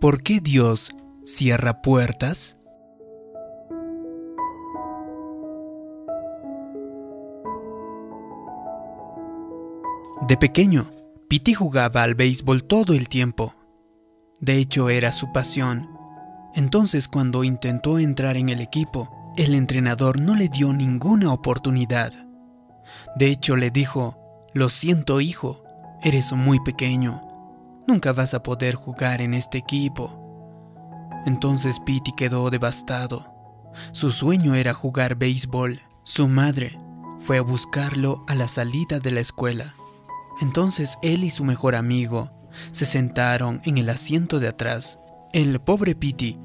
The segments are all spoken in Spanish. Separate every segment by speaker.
Speaker 1: ¿Por qué Dios cierra puertas? De pequeño, Piti jugaba al béisbol todo el tiempo. De hecho, era su pasión. Entonces, cuando intentó entrar en el equipo, el entrenador no le dio ninguna oportunidad. De hecho, le dijo, lo siento hijo, eres muy pequeño, nunca vas a poder jugar en este equipo. Entonces Pete quedó devastado. Su sueño era jugar béisbol. Su madre fue a buscarlo a la salida de la escuela. Entonces él y su mejor amigo se sentaron en el asiento de atrás. El pobre Pete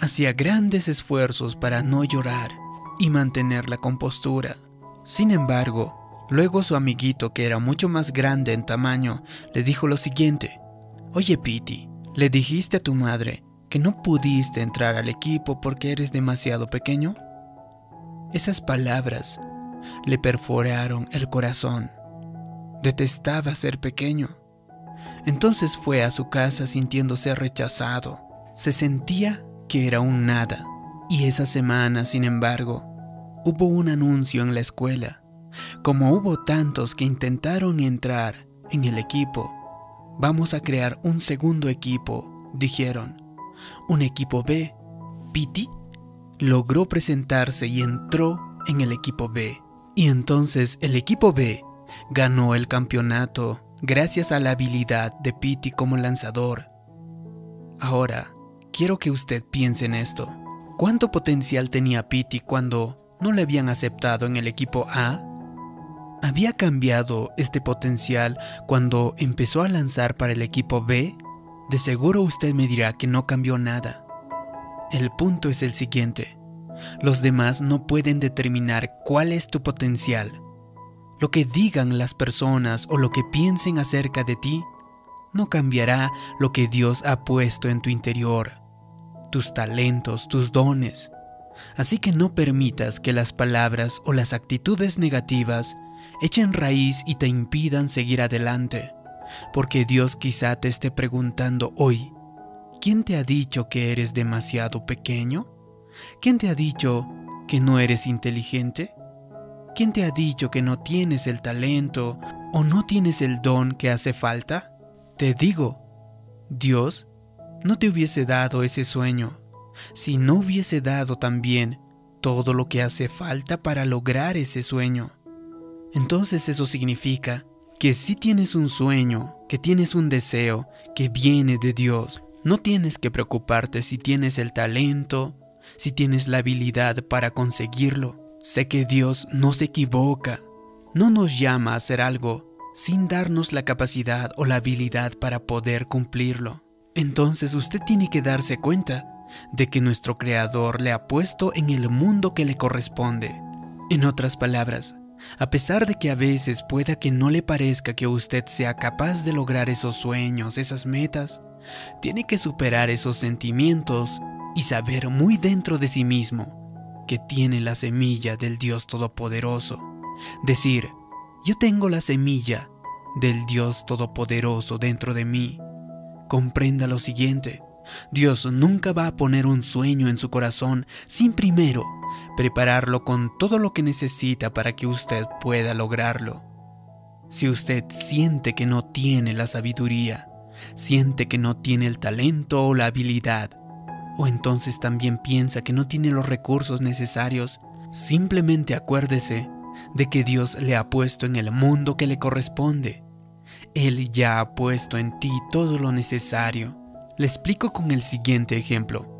Speaker 1: hacía grandes esfuerzos para no llorar y mantener la compostura. Sin embargo, luego su amiguito, que era mucho más grande en tamaño, le dijo lo siguiente. Oye, Pete, ¿le dijiste a tu madre que no pudiste entrar al equipo porque eres demasiado pequeño? Esas palabras le perforaron el corazón. Detestaba ser pequeño. Entonces fue a su casa sintiéndose rechazado. Se sentía que era un nada. Y esa semana, sin embargo, hubo un anuncio en la escuela. Como hubo tantos que intentaron entrar en el equipo, vamos a crear un segundo equipo, dijeron. Un equipo B. Piti logró presentarse y entró en el equipo B. Y entonces el equipo B ganó el campeonato gracias a la habilidad de Piti como lanzador. Ahora, quiero que usted piense en esto. ¿Cuánto potencial tenía Piti cuando no le habían aceptado en el equipo A? ¿Había cambiado este potencial cuando empezó a lanzar para el equipo B? De seguro usted me dirá que no cambió nada. El punto es el siguiente. Los demás no pueden determinar cuál es tu potencial. Lo que digan las personas o lo que piensen acerca de ti no cambiará lo que Dios ha puesto en tu interior, tus talentos, tus dones. Así que no permitas que las palabras o las actitudes negativas echen raíz y te impidan seguir adelante, porque Dios quizá te esté preguntando hoy, ¿quién te ha dicho que eres demasiado pequeño? ¿Quién te ha dicho que no eres inteligente? ¿Quién te ha dicho que no tienes el talento o no tienes el don que hace falta? Te digo, Dios no te hubiese dado ese sueño si no hubiese dado también todo lo que hace falta para lograr ese sueño. Entonces eso significa que si tienes un sueño, que tienes un deseo que viene de Dios, no tienes que preocuparte si tienes el talento, si tienes la habilidad para conseguirlo. Sé que Dios no se equivoca, no nos llama a hacer algo sin darnos la capacidad o la habilidad para poder cumplirlo. Entonces usted tiene que darse cuenta de que nuestro Creador le ha puesto en el mundo que le corresponde. En otras palabras, a pesar de que a veces pueda que no le parezca que usted sea capaz de lograr esos sueños, esas metas, tiene que superar esos sentimientos y saber muy dentro de sí mismo que tiene la semilla del Dios Todopoderoso. Decir, yo tengo la semilla del Dios Todopoderoso dentro de mí. Comprenda lo siguiente, Dios nunca va a poner un sueño en su corazón sin primero prepararlo con todo lo que necesita para que usted pueda lograrlo. Si usted siente que no tiene la sabiduría, siente que no tiene el talento o la habilidad, o entonces también piensa que no tiene los recursos necesarios, simplemente acuérdese de que Dios le ha puesto en el mundo que le corresponde. Él ya ha puesto en ti todo lo necesario. Le explico con el siguiente ejemplo.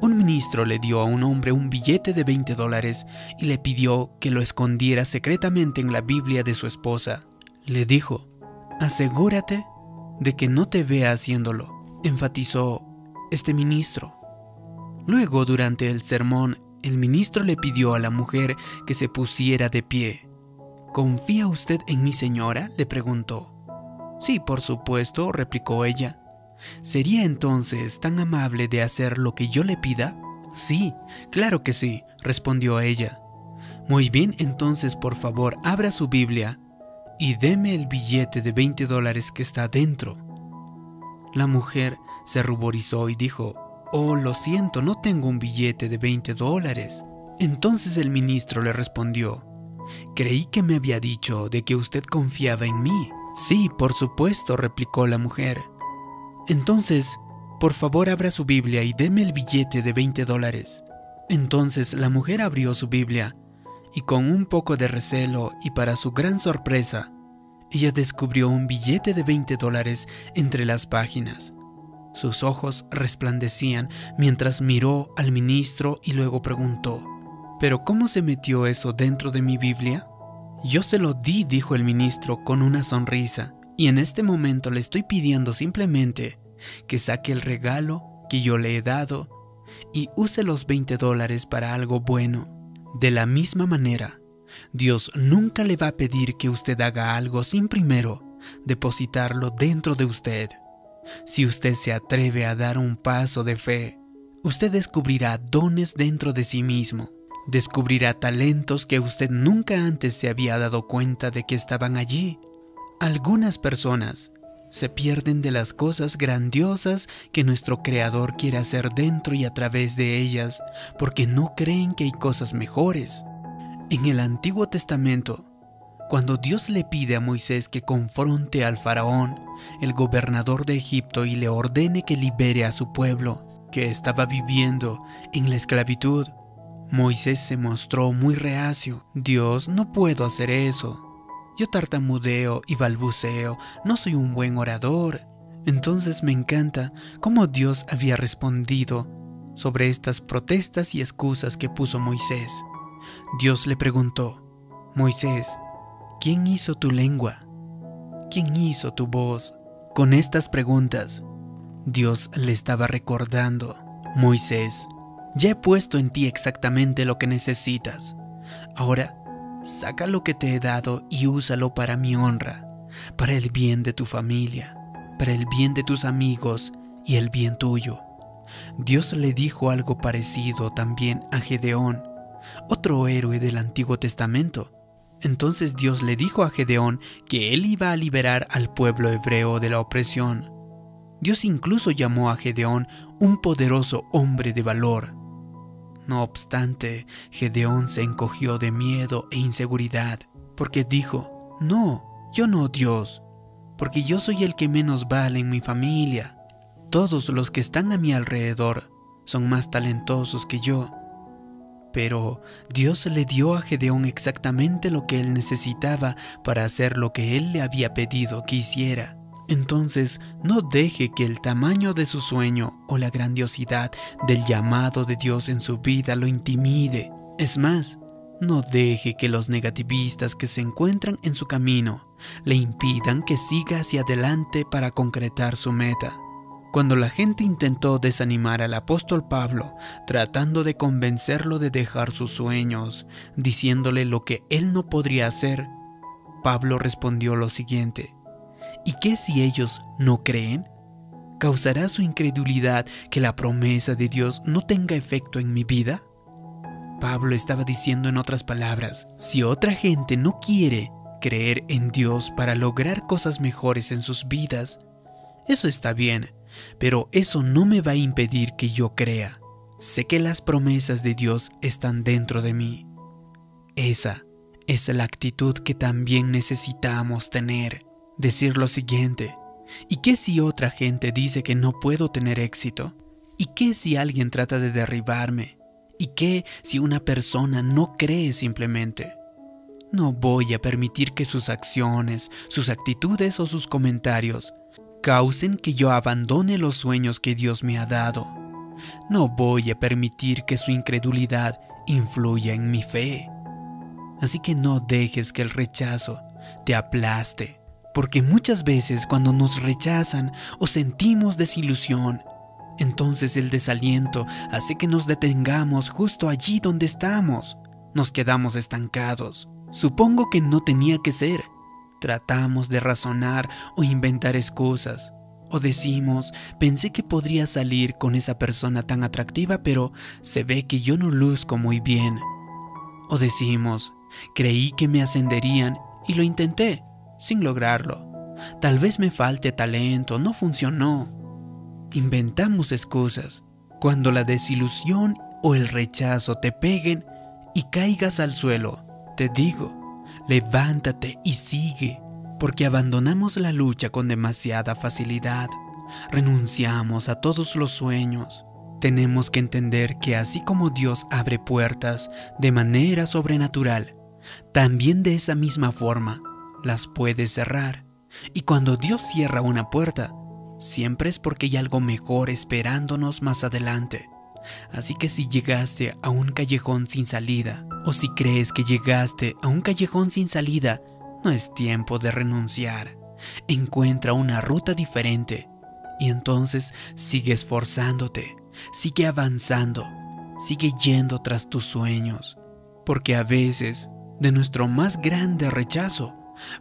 Speaker 1: Un ministro le dio a un hombre un billete de 20 dólares y le pidió que lo escondiera secretamente en la Biblia de su esposa. Le dijo, asegúrate de que no te vea haciéndolo, enfatizó este ministro. Luego, durante el sermón, el ministro le pidió a la mujer que se pusiera de pie. ¿Confía usted en mi señora? le preguntó. Sí, por supuesto, replicó ella. ¿Sería entonces tan amable de hacer lo que yo le pida? Sí, claro que sí, respondió ella. Muy bien, entonces por favor abra su Biblia y deme el billete de 20 dólares que está dentro. La mujer se ruborizó y dijo, Oh, lo siento, no tengo un billete de 20 dólares. Entonces el ministro le respondió, Creí que me había dicho de que usted confiaba en mí. Sí, por supuesto, replicó la mujer. Entonces, por favor abra su Biblia y deme el billete de 20 dólares. Entonces la mujer abrió su Biblia y con un poco de recelo y para su gran sorpresa, ella descubrió un billete de 20 dólares entre las páginas. Sus ojos resplandecían mientras miró al ministro y luego preguntó, ¿pero cómo se metió eso dentro de mi Biblia? Yo se lo di, dijo el ministro con una sonrisa, y en este momento le estoy pidiendo simplemente que saque el regalo que yo le he dado y use los 20 dólares para algo bueno. De la misma manera, Dios nunca le va a pedir que usted haga algo sin primero depositarlo dentro de usted. Si usted se atreve a dar un paso de fe, usted descubrirá dones dentro de sí mismo. Descubrirá talentos que usted nunca antes se había dado cuenta de que estaban allí. Algunas personas se pierden de las cosas grandiosas que nuestro Creador quiere hacer dentro y a través de ellas porque no creen que hay cosas mejores. En el Antiguo Testamento, cuando Dios le pide a Moisés que confronte al faraón, el gobernador de Egipto, y le ordene que libere a su pueblo, que estaba viviendo en la esclavitud, Moisés se mostró muy reacio. Dios, no puedo hacer eso. Yo tartamudeo y balbuceo, no soy un buen orador. Entonces me encanta cómo Dios había respondido sobre estas protestas y excusas que puso Moisés. Dios le preguntó, Moisés, ¿quién hizo tu lengua? ¿Quién hizo tu voz? Con estas preguntas, Dios le estaba recordando, Moisés, ya he puesto en ti exactamente lo que necesitas. Ahora Saca lo que te he dado y úsalo para mi honra, para el bien de tu familia, para el bien de tus amigos y el bien tuyo. Dios le dijo algo parecido también a Gedeón, otro héroe del Antiguo Testamento. Entonces Dios le dijo a Gedeón que él iba a liberar al pueblo hebreo de la opresión. Dios incluso llamó a Gedeón un poderoso hombre de valor. No obstante, Gedeón se encogió de miedo e inseguridad, porque dijo, No, yo no Dios, porque yo soy el que menos vale en mi familia. Todos los que están a mi alrededor son más talentosos que yo. Pero Dios le dio a Gedeón exactamente lo que él necesitaba para hacer lo que él le había pedido que hiciera. Entonces no deje que el tamaño de su sueño o la grandiosidad del llamado de Dios en su vida lo intimide. Es más, no deje que los negativistas que se encuentran en su camino le impidan que siga hacia adelante para concretar su meta. Cuando la gente intentó desanimar al apóstol Pablo, tratando de convencerlo de dejar sus sueños, diciéndole lo que él no podría hacer, Pablo respondió lo siguiente, ¿Y qué si ellos no creen? ¿Causará su incredulidad que la promesa de Dios no tenga efecto en mi vida? Pablo estaba diciendo en otras palabras, si otra gente no quiere creer en Dios para lograr cosas mejores en sus vidas, eso está bien, pero eso no me va a impedir que yo crea. Sé que las promesas de Dios están dentro de mí. Esa es la actitud que también necesitamos tener decir lo siguiente, ¿y qué si otra gente dice que no puedo tener éxito? ¿Y qué si alguien trata de derribarme? ¿Y qué si una persona no cree simplemente? No voy a permitir que sus acciones, sus actitudes o sus comentarios causen que yo abandone los sueños que Dios me ha dado. No voy a permitir que su incredulidad influya en mi fe. Así que no dejes que el rechazo te aplaste porque muchas veces cuando nos rechazan o sentimos desilusión, entonces el desaliento hace que nos detengamos justo allí donde estamos. Nos quedamos estancados. Supongo que no tenía que ser. Tratamos de razonar o inventar excusas. O decimos, pensé que podría salir con esa persona tan atractiva, pero se ve que yo no luzco muy bien. O decimos, creí que me ascenderían y lo intenté, sin lograrlo. Tal vez me falte talento, no funcionó. inventamos excusas. Cuando la desilusión o el rechazo te peguen y caigas al suelo, te digo, levántate y sigue, porque abandonamos la lucha con demasiada facilidad. Renunciamos a todos los sueños. Tenemos que entender que así como Dios abre puertas de manera sobrenatural, también de esa misma forma las puede cerrar. Y cuando Dios cierra una puerta, siempre es porque hay algo mejor esperándonos más adelante. Así que si llegaste a un callejón sin salida, o si crees que llegaste a un callejón sin salida, no es tiempo de renunciar. Encuentra una ruta diferente y entonces sigue esforzándote, sigue avanzando, sigue yendo tras tus sueños. Porque a veces, de nuestro más grande rechazo,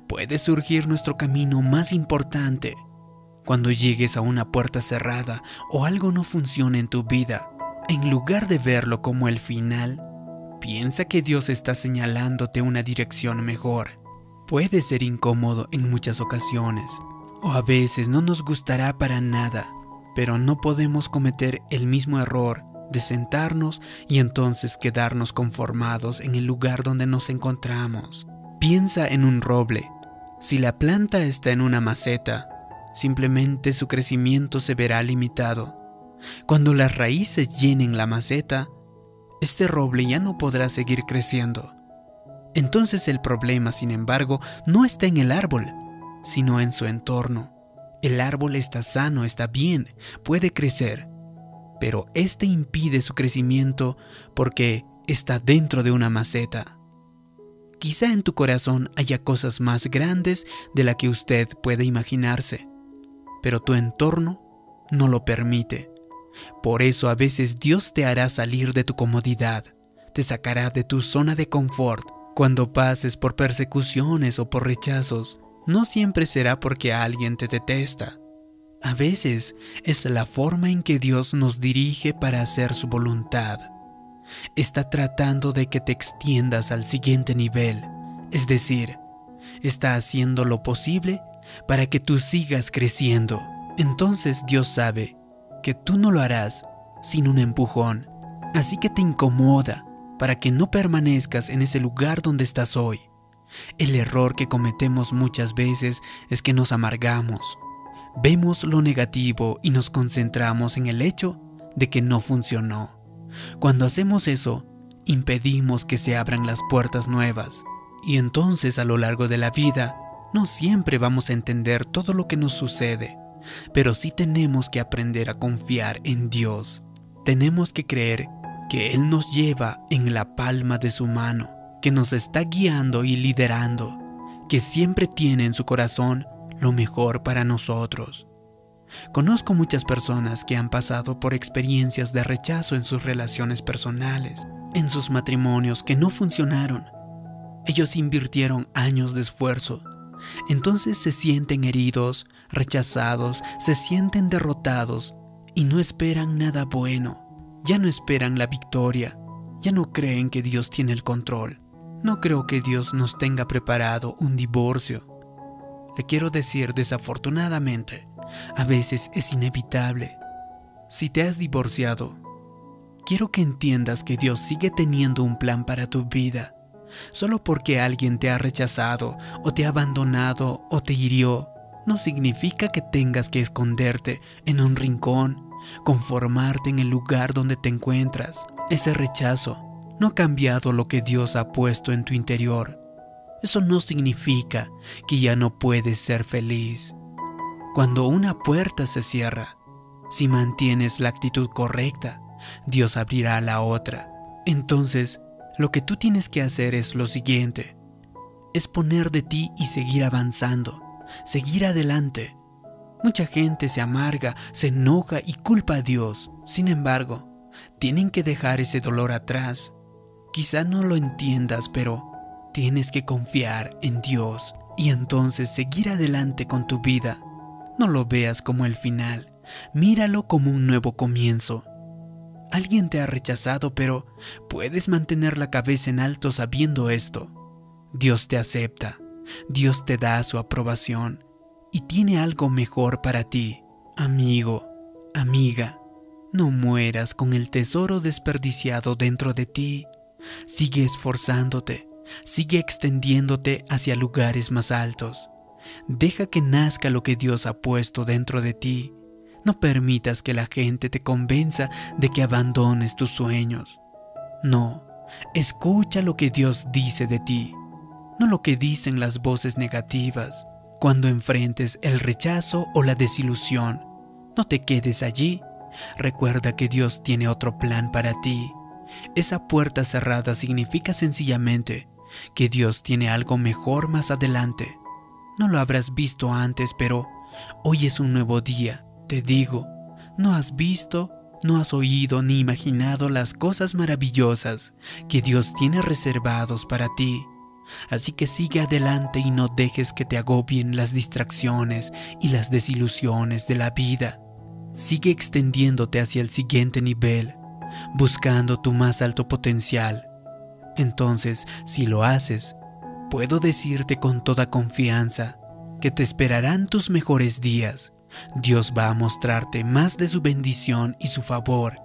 Speaker 1: puede surgir nuestro camino más importante. Cuando llegues a una puerta cerrada o algo no funciona en tu vida, en lugar de verlo como el final, piensa que Dios está señalándote una dirección mejor. Puede ser incómodo en muchas ocasiones, o a veces no nos gustará para nada, pero no podemos cometer el mismo error de sentarnos y entonces quedarnos conformados en el lugar donde nos encontramos. Piensa en un roble. Si la planta está en una maceta, simplemente su crecimiento se verá limitado. Cuando las raíces llenen la maceta, este roble ya no podrá seguir creciendo. Entonces el problema, sin embargo, no está en el árbol, sino en su entorno. El árbol está sano, está bien, puede crecer, pero este impide su crecimiento porque está dentro de una maceta. Quizá en tu corazón haya cosas más grandes de la que usted puede imaginarse, pero tu entorno no lo permite. Por eso a veces Dios te hará salir de tu comodidad, te sacará de tu zona de confort. Cuando pases por persecuciones o por rechazos, no siempre será porque alguien te detesta. A veces es la forma en que Dios nos dirige para hacer su voluntad. Está tratando de que te extiendas al siguiente nivel, es decir, está haciendo lo posible para que tú sigas creciendo. Entonces Dios sabe que tú no lo harás sin un empujón. Así que te incomoda para que no permanezcas en ese lugar donde estás hoy. El error que cometemos muchas veces es que nos amargamos. Vemos lo negativo y nos concentramos en el hecho de que no funcionó. Cuando hacemos eso, impedimos que se abran las puertas nuevas. Y entonces a lo largo de la vida, no siempre vamos a entender todo lo que nos sucede pero sí tenemos que aprender a confiar en Dios. Tenemos que creer que Él nos lleva en la palma de su mano, que nos está guiando y liderando, que siempre tiene en su corazón lo mejor para nosotros. Conozco muchas personas que han pasado por experiencias de rechazo en sus relaciones personales, en sus matrimonios que no funcionaron. Ellos invirtieron años de esfuerzo, entonces se sienten heridos, rechazados, se sienten derrotados y no esperan nada bueno. Ya no esperan la victoria, ya no creen que Dios tiene el control. No creo que Dios nos tenga preparado un divorcio. Le quiero decir desafortunadamente, a veces es inevitable. Si te has divorciado, quiero que entiendas que Dios sigue teniendo un plan para tu vida Solo porque alguien te ha rechazado o te ha abandonado o te hirió, no significa que tengas que esconderte en un rincón, conformarte en el lugar donde te encuentras. Ese rechazo no ha cambiado lo que Dios ha puesto en tu interior. Eso no significa que ya no puedes ser feliz. Cuando una puerta se cierra, si mantienes la actitud correcta, Dios abrirá la otra. Entonces, lo que tú tienes que hacer es lo siguiente. Es poner de ti y seguir avanzando, seguir adelante. Mucha gente se amarga, se enoja y culpa a Dios. Sin embargo, tienen que dejar ese dolor atrás. Quizá no lo entiendas, pero tienes que confiar en Dios y entonces seguir adelante con tu vida. No lo veas como el final, míralo como un nuevo comienzo. Alguien te ha rechazado, pero puedes mantener la cabeza en alto sabiendo esto. Dios te acepta, Dios te da su aprobación y tiene algo mejor para ti. Amigo, Amiga, no mueras con el tesoro desperdiciado dentro de ti. Sigue esforzándote, sigue extendiéndote hacia lugares más altos. Deja que nazca lo que Dios ha puesto dentro de ti. No permitas que la gente te convenza de que abandones tus sueños. No, escucha lo que Dios dice de ti, no lo que dicen las voces negativas. Cuando enfrentes el rechazo o la desilusión, no te quedes allí. Recuerda que Dios tiene otro plan para ti. Esa puerta cerrada significa sencillamente que Dios tiene algo mejor más adelante. No lo habrás visto antes, pero hoy es un nuevo día. Te digo, no has visto, no has oído ni imaginado las cosas maravillosas que Dios tiene reservados para ti. Así que sigue adelante y no dejes que te agobien las distracciones y las desilusiones de la vida. Sigue extendiéndote hacia el siguiente nivel, buscando tu más alto potencial. Entonces, si lo haces, puedo decirte con toda confianza que te esperarán tus mejores días. Dios va a mostrarte más de su bendición y su favor,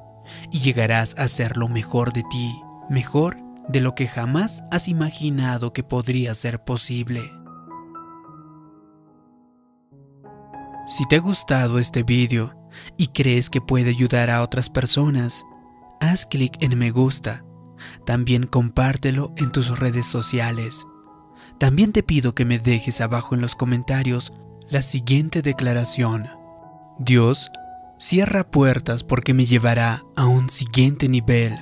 Speaker 1: y llegarás a ser lo mejor de ti, mejor de lo que jamás has imaginado que podría ser posible. Si te ha gustado este vídeo y crees que puede ayudar a otras personas, haz clic en me gusta. También compártelo en tus redes sociales. También te pido que me dejes abajo en los comentarios la siguiente declaración. Dios cierra puertas porque me llevará a un siguiente nivel.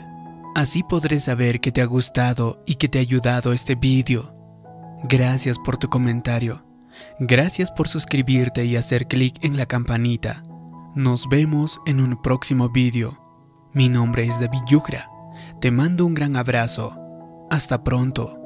Speaker 1: Así podré saber que te ha gustado y que te ha ayudado este vídeo. Gracias por tu comentario. Gracias por suscribirte y hacer clic en la campanita. Nos vemos en un próximo vídeo. Mi nombre es David Yucra. Te mando un gran abrazo. Hasta pronto.